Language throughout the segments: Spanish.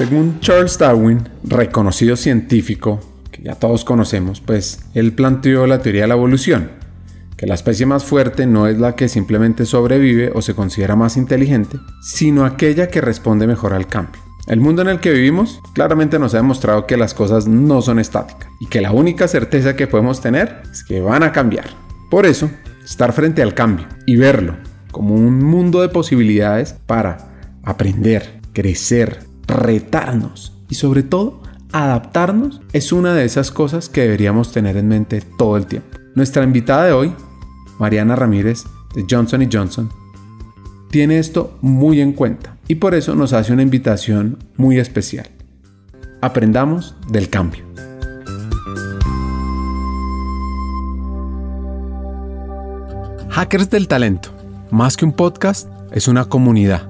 Según Charles Darwin, reconocido científico que ya todos conocemos, pues él planteó la teoría de la evolución, que la especie más fuerte no es la que simplemente sobrevive o se considera más inteligente, sino aquella que responde mejor al cambio. El mundo en el que vivimos claramente nos ha demostrado que las cosas no son estáticas y que la única certeza que podemos tener es que van a cambiar. Por eso, estar frente al cambio y verlo como un mundo de posibilidades para aprender, crecer, retarnos y sobre todo adaptarnos es una de esas cosas que deberíamos tener en mente todo el tiempo. Nuestra invitada de hoy, Mariana Ramírez de Johnson Johnson, tiene esto muy en cuenta y por eso nos hace una invitación muy especial. Aprendamos del cambio. Hackers del Talento, más que un podcast, es una comunidad.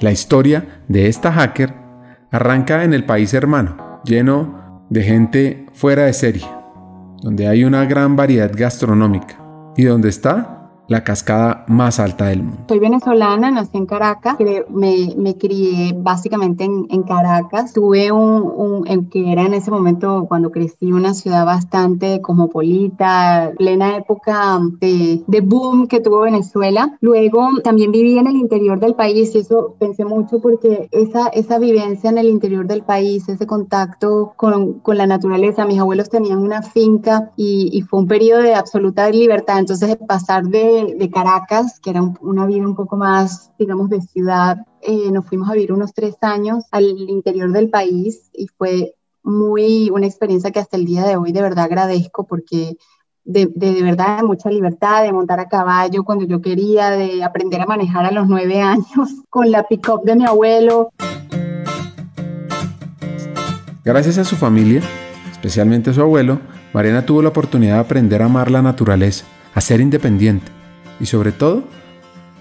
la historia de esta hacker arranca en el país hermano, lleno de gente fuera de serie, donde hay una gran variedad gastronómica y donde está la cascada más alta del mundo. Soy venezolana, nací en Caracas, me, me crié básicamente en, en Caracas. Tuve un, en que era en ese momento cuando crecí una ciudad bastante cosmopolita, plena época de, de boom que tuvo Venezuela. Luego también viví en el interior del país y eso pensé mucho porque esa, esa vivencia en el interior del país, ese contacto con, con la naturaleza, mis abuelos tenían una finca y, y fue un periodo de absoluta libertad. Entonces pasar de de, Caracas, que era una vida un poco más, digamos, de ciudad, eh, nos fuimos a vivir unos tres años al interior del país y fue muy una experiencia que hasta el día de hoy de verdad agradezco porque de, de, verdad de mucha libertad, de montar a caballo cuando yo quería, de aprender a manejar a los nueve años con la pick-up de mi abuelo. Gracias a su familia, especialmente a su abuelo, Mariana tuvo la oportunidad de aprender a amar la naturaleza, a ser independiente y sobre todo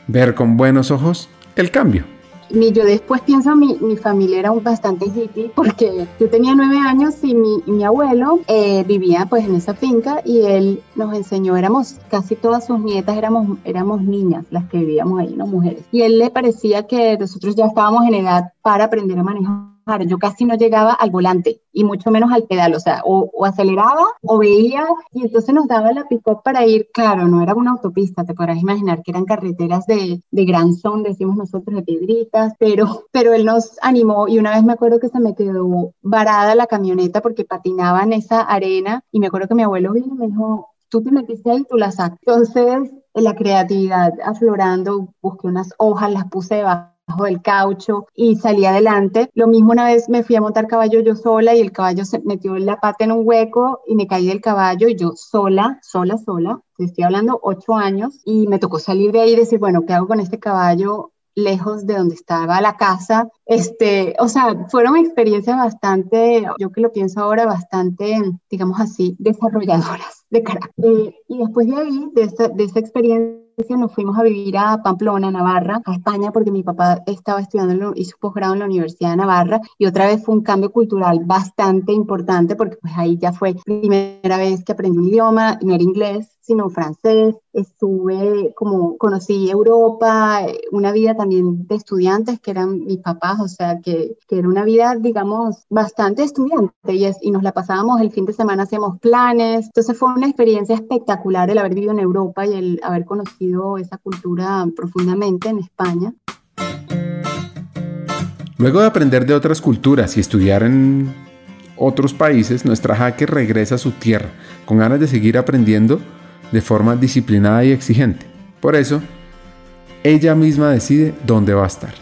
ver con buenos ojos el cambio. Ni yo después pienso, mi, mi familia era un bastante hippie porque yo tenía nueve años y mi, mi abuelo eh, vivía pues en esa finca y él nos enseñó, éramos casi todas sus nietas, éramos, éramos niñas las que vivíamos ahí, no mujeres. Y él le parecía que nosotros ya estábamos en edad para aprender a manejar yo casi no llegaba al volante y mucho menos al pedal, o sea, o, aceleraba o veía y entonces nos daba la pick para ir, claro, no era una autopista, te podrás imaginar que eran carreteras de, de gran son, decimos nosotros, de piedritas, pero, pero él nos animó y una vez me acuerdo que se me quedó varada la camioneta porque patinaba en esa arena y me acuerdo que mi abuelo vino y me dijo, tú te metiste ahí, tú la sacas. Entonces, la creatividad aflorando, busqué unas hojas, las puse debajo del caucho y salí adelante. Lo mismo una vez me fui a montar caballo yo sola y el caballo se metió la pata en un hueco y me caí del caballo y yo sola, sola, sola, estoy hablando ocho años y me tocó salir de ahí y decir, bueno, ¿qué hago con este caballo? lejos de donde estaba la casa. Este, o sea, fueron experiencias bastante, yo que lo pienso ahora, bastante, digamos así, desarrolladoras de carácter. Eh, y después de ahí, de esa, de esa experiencia, nos fuimos a vivir a Pamplona, Navarra, a España, porque mi papá estaba estudiando y su posgrado en la Universidad de Navarra, y otra vez fue un cambio cultural bastante importante, porque pues ahí ya fue primera vez que aprendí un idioma, no era inglés, sino francés. Estuve como conocí Europa, una vida también de estudiantes que eran mis papás, o sea, que, que era una vida, digamos, bastante estudiante y, y nos la pasábamos el fin de semana, hacíamos planes. Entonces fue una experiencia espectacular el haber vivido en Europa y el haber conocido esa cultura profundamente en España. Luego de aprender de otras culturas y estudiar en otros países, nuestra hacker regresa a su tierra con ganas de seguir aprendiendo de forma disciplinada y exigente. Por eso, ella misma decide dónde va a estar.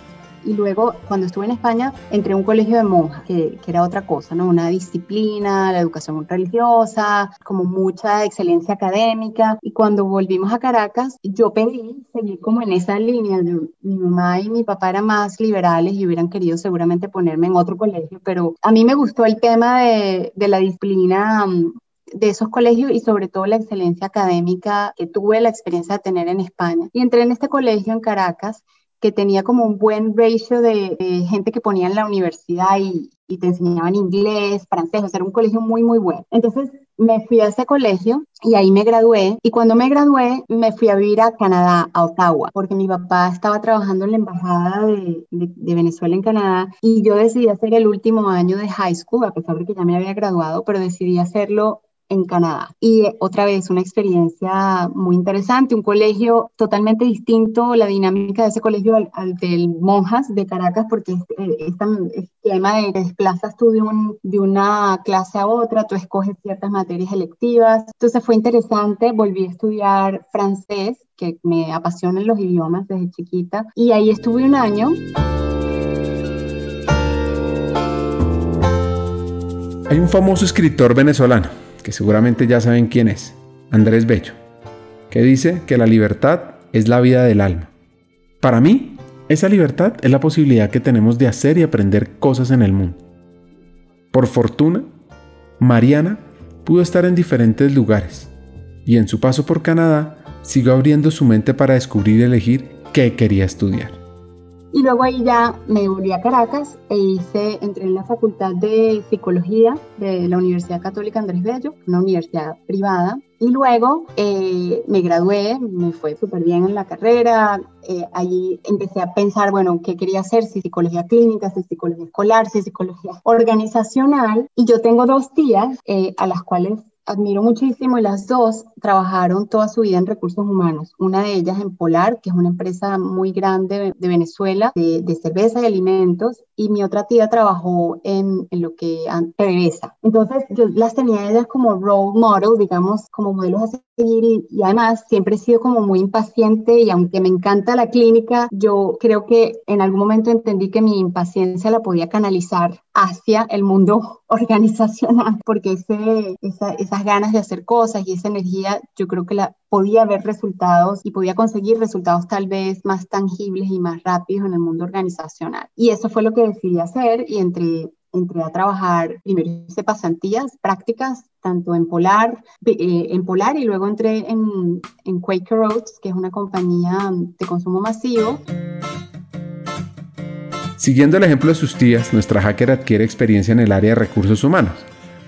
Y luego, cuando estuve en España, entré a un colegio de monjas, que, que era otra cosa, ¿no? Una disciplina, la educación religiosa, como mucha excelencia académica. Y cuando volvimos a Caracas, yo pedí seguir como en esa línea. mi mamá y mi papá eran más liberales y hubieran querido seguramente ponerme en otro colegio, pero a mí me gustó el tema de, de la disciplina mm, de esos colegios y sobre todo la excelencia académica que tuve la experiencia de tener en España. Y entré en este colegio en Caracas que tenía como un buen ratio de, gente que ponía en la universidad y, y, te enseñaban inglés, francés, o sea, era un colegio muy, muy bueno. Entonces me fui a ese colegio y ahí me gradué. Y cuando me gradué, me fui a vivir a Canadá, a Ottawa, porque mi papá estaba trabajando en la embajada de, de, de, Venezuela en Canadá y yo decidí hacer el último año de high school, a pesar de que ya me había graduado, pero decidí hacerlo en Canadá. Y otra vez una experiencia muy interesante, un colegio totalmente distinto, la dinámica de ese colegio al, del Monjas de Caracas, porque eh, este esquema de desplazas tú de, de una clase a otra, tú escoges ciertas materias electivas. Entonces fue interesante, volví a estudiar francés, que me apasionan los idiomas desde chiquita, y ahí estuve un año. Hay un famoso escritor venezolano que seguramente ya saben quién es, Andrés Bello, que dice que la libertad es la vida del alma. Para mí, esa libertad es la posibilidad que tenemos de hacer y aprender cosas en el mundo. Por fortuna, Mariana pudo estar en diferentes lugares y en su paso por Canadá siguió abriendo su mente para descubrir y elegir qué quería estudiar. Y luego ahí ya me volví a Caracas e hice, entré en la Facultad de Psicología de la Universidad Católica Andrés Bello, una universidad privada. Y luego eh, me gradué, me fue súper bien en la carrera. Eh, allí empecé a pensar, bueno, qué quería hacer, si psicología clínica, si psicología escolar, si psicología organizacional. Y yo tengo dos tías eh, a las cuales admiro muchísimo y las dos trabajaron toda su vida en recursos humanos. Una de ellas en Polar, que es una empresa muy grande de Venezuela de, cerveza y alimentos, y mi otra tía trabajó en, lo que PDVSA. Entonces yo las tenía ellas como role model, digamos, como modelos a seguir y, además siempre he sido como muy impaciente y aunque me encanta la clínica, yo creo que en algún momento entendí que mi impaciencia la podía canalizar hacia el mundo organizacional, porque ese, esa, esas ganas de hacer cosas y esa energía yo creo que la podía ver resultados y podía conseguir resultados tal vez más tangibles y más rápidos en el mundo organizacional. Y eso fue lo que decidí hacer y entré, entré a trabajar, primero hice pasantías, prácticas, tanto en Polar, eh, en Polar y luego entré en, en Quaker Oats, que es una compañía de consumo masivo. Siguiendo el ejemplo de sus tías, nuestra hacker adquiere experiencia en el área de recursos humanos.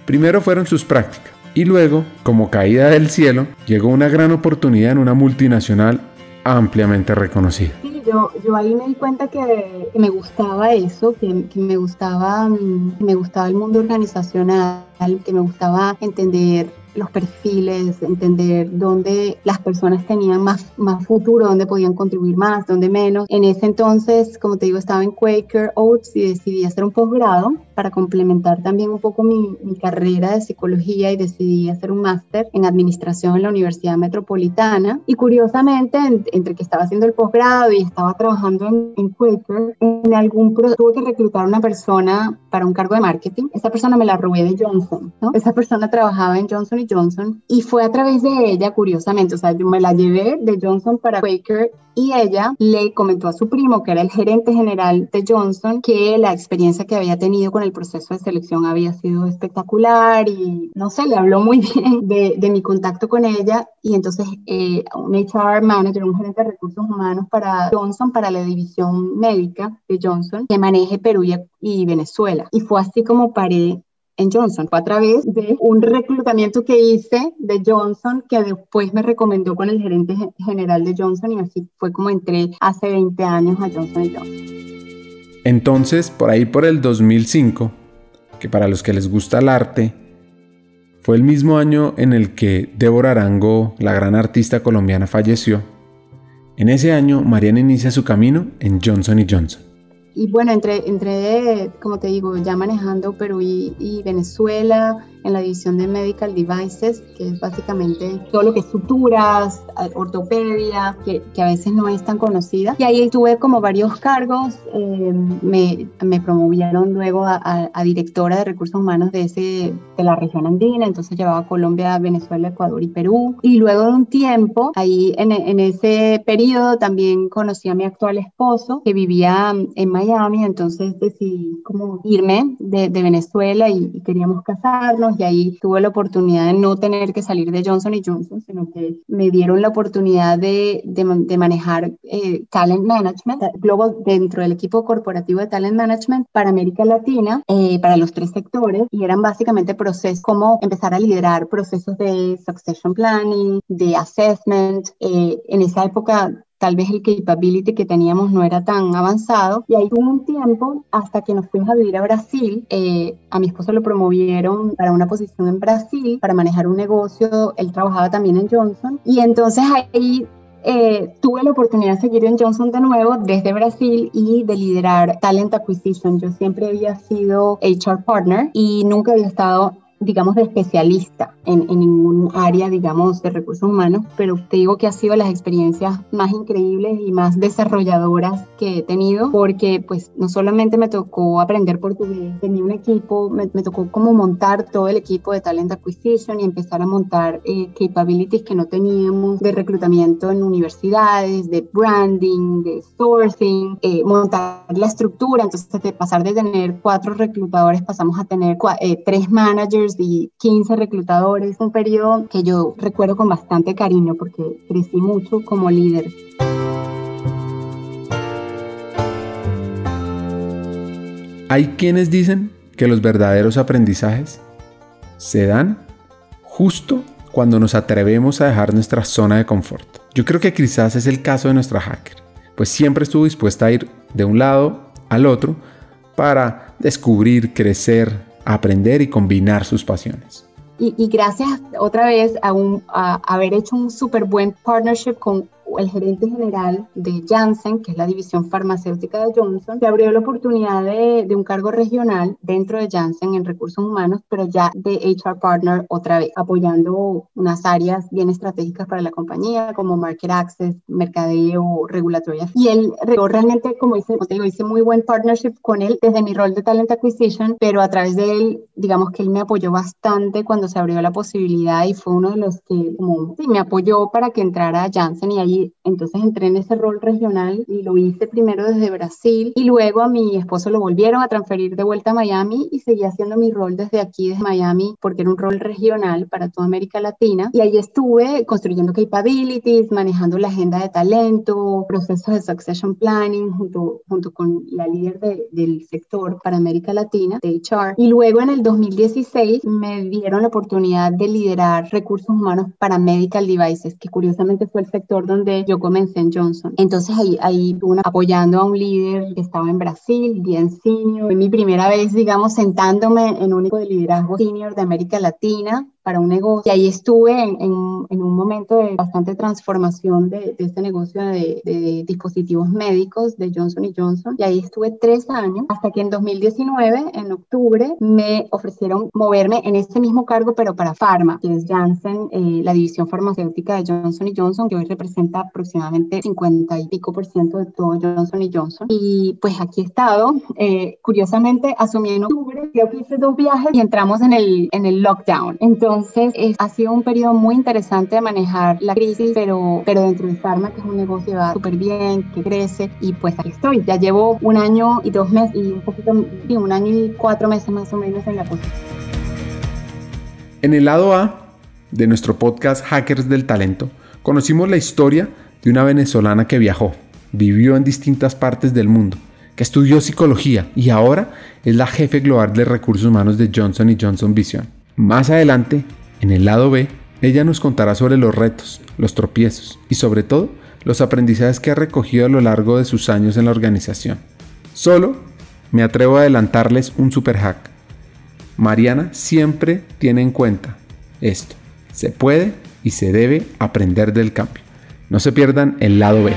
Primero fueron sus prácticas y luego, como caída del cielo, llegó una gran oportunidad en una multinacional ampliamente reconocida. Sí, yo, yo ahí me di cuenta que, me gustaba eso, que, me gustaba, mm, que me gustaba el mundo organizacional, que me gustaba entender los perfiles, entender dónde las personas tenían más, más futuro, dónde podían contribuir más, dónde menos. En ese entonces, como te digo, estaba en Quaker Oats y decidí hacer un posgrado para complementar también un poco mi, carrera de psicología y decidí hacer un máster en administración en la Universidad Metropolitana. Y curiosamente, entre que estaba haciendo el posgrado y estaba trabajando en, Quaker, en algún tuve que reclutar a una persona para un cargo de marketing. Esa persona me la robé de Johnson, ¿no? Esa persona trabajaba en Johnson Johnson y fue a través de ella, curiosamente, o sea, yo me la llevé de Johnson para Quaker y ella le comentó a su primo, que era el gerente general de Johnson, que la experiencia que había tenido con el proceso de selección había sido espectacular y no sé, le habló muy bien de, de mi contacto con ella y entonces eh, un HR manager, un gerente de recursos humanos para Johnson, para la división médica de Johnson, que maneje Perú y, y Venezuela. Y fue así como paré en Johnson. Fue a través de un reclutamiento que hice de Johnson que después me recomendó con el gerente general de Johnson y así fue como entré hace 20 años a Johnson Johnson. Entonces, por ahí por el 2005, que para los que les gusta el arte, fue el mismo año en el que Débora Arango, la gran artista colombiana, falleció. En ese año, Mariana inicia su camino en Johnson Johnson. Y bueno, entre, entre, como te digo, ya manejando Perú y Venezuela, en la división de Medical Devices, que es básicamente todo lo que es suturas, ortopedia, que, que a veces no es tan conocida. Y ahí tuve como varios cargos, eh, me, me, promovieron luego a, a, directora de recursos humanos de, ese, de la región andina, entonces llevaba Colombia, Venezuela, Ecuador y Perú. Y luego de un tiempo, ahí en, en ese periodo también conocí a mi actual esposo, que vivía en Miami, entonces decidí como irme de, de Venezuela y, y queríamos casarnos y ahí tuve la oportunidad de no tener que salir de Johnson Johnson, sino que me dieron la oportunidad de, de, manejar eh, talent management, luego dentro del equipo corporativo de talent management para América Latina, eh, para los tres sectores, y eran básicamente procesos como empezar a liderar procesos de succession planning, de assessment. Eh, en esa época tal vez el capability que teníamos no era tan avanzado. Y ahí tuvo un tiempo hasta que nos fuimos a vivir a Brasil. Eh, a mi esposo lo promovieron para una posición en Brasil, para manejar un negocio. Él trabajaba también en Johnson. Y entonces ahí eh, tuve la oportunidad de seguir en Johnson de nuevo desde Brasil y de liderar Talent Acquisition. Yo siempre había sido HR Partner y nunca había estado digamos, de especialista en, en, ningún área, digamos, de recursos humanos, pero te digo que ha sido las experiencias más increíbles y más desarrolladoras que he tenido, porque pues no solamente me tocó aprender portugués, tenía un equipo, me, me tocó como montar todo el equipo de Talent Acquisition y empezar a montar eh, capabilities que no teníamos de reclutamiento en universidades, de branding, de sourcing, eh, montar la estructura, entonces de pasar de tener cuatro reclutadores pasamos a tener eh, tres managers y 15 reclutadores, un periodo que yo recuerdo con bastante cariño porque crecí mucho como líder. Hay quienes dicen que los verdaderos aprendizajes se dan justo cuando nos atrevemos a dejar nuestra zona de confort. Yo creo que quizás es el caso de nuestra hacker, pues siempre estuvo dispuesta a ir de un lado al otro para descubrir, crecer, aprender y combinar sus pasiones. Y, gracias otra vez a, un, a haber hecho un súper buen partnership con el gerente general de Janssen, que es la división farmacéutica de Johnson, se abrió la oportunidad de, un cargo regional dentro de Janssen en recursos humanos, pero ya de HR Partner otra vez, apoyando unas áreas bien estratégicas para la compañía, como Market Access, mercadeo, regulatoria. Y él realmente, como dice, como te digo, hice muy buen partnership con él desde mi rol de Talent Acquisition, pero a través de él, digamos que él me apoyó bastante cuando se abrió la posibilidad y fue uno de los que sí, me apoyó para que entrara a Janssen y ahí entonces entré en ese rol regional y lo hice primero desde Brasil y luego a mi esposo lo volvieron a transferir de vuelta a Miami y seguí haciendo mi rol desde aquí, desde Miami, porque era un rol regional para toda América Latina. Y ahí estuve construyendo capabilities, manejando la agenda de talento, procesos de succession planning junto, junto con la líder del sector para América Latina, de HR. Y luego en el 2016 me dieron la oportunidad de liderar recursos humanos para medical devices, que curiosamente fue el sector donde yo comencé en Johnson. Entonces ahí, ahí apoyando a un líder que estaba en Brasil, bien senior. Fue mi primera vez, digamos, sentándome en un único de liderazgo senior de América Latina para un negocio. Y ahí estuve en, en, un momento de bastante transformación de, de este negocio de, de, dispositivos médicos de Johnson Johnson. Y ahí estuve tres años hasta que en 2019, en octubre, me ofrecieron moverme en este mismo cargo, pero para Pharma, que es Janssen, eh, la división farmacéutica de Johnson Johnson, que hoy representa aproximadamente 50 y pico por ciento de todo Johnson Johnson. Y pues aquí he estado. Eh, curiosamente, asumí en octubre, creo que hice dos viajes y entramos en el, en el lockdown. Entonces, entonces, ha sido un periodo muy interesante de manejar la crisis, pero, pero dentro de Pharma, que es un negocio que va súper bien, que crece, y pues aquí estoy. Ya llevo un año y dos meses, y un poquito, sí, un año y cuatro meses más o menos en la posición. En el lado A de nuestro podcast Hackers del Talento, conocimos la historia de una venezolana que viajó, vivió en distintas partes del mundo, que estudió psicología y ahora es la jefe global de recursos humanos de Johnson Johnson Vision. Más adelante, en el lado B, ella nos contará sobre los retos, los tropiezos y sobre todo los aprendizajes que ha recogido a lo largo de sus años en la organización. Solo me atrevo a adelantarles un super hack. Mariana siempre tiene en cuenta esto. Se puede y se debe aprender del cambio. No se pierdan el lado B.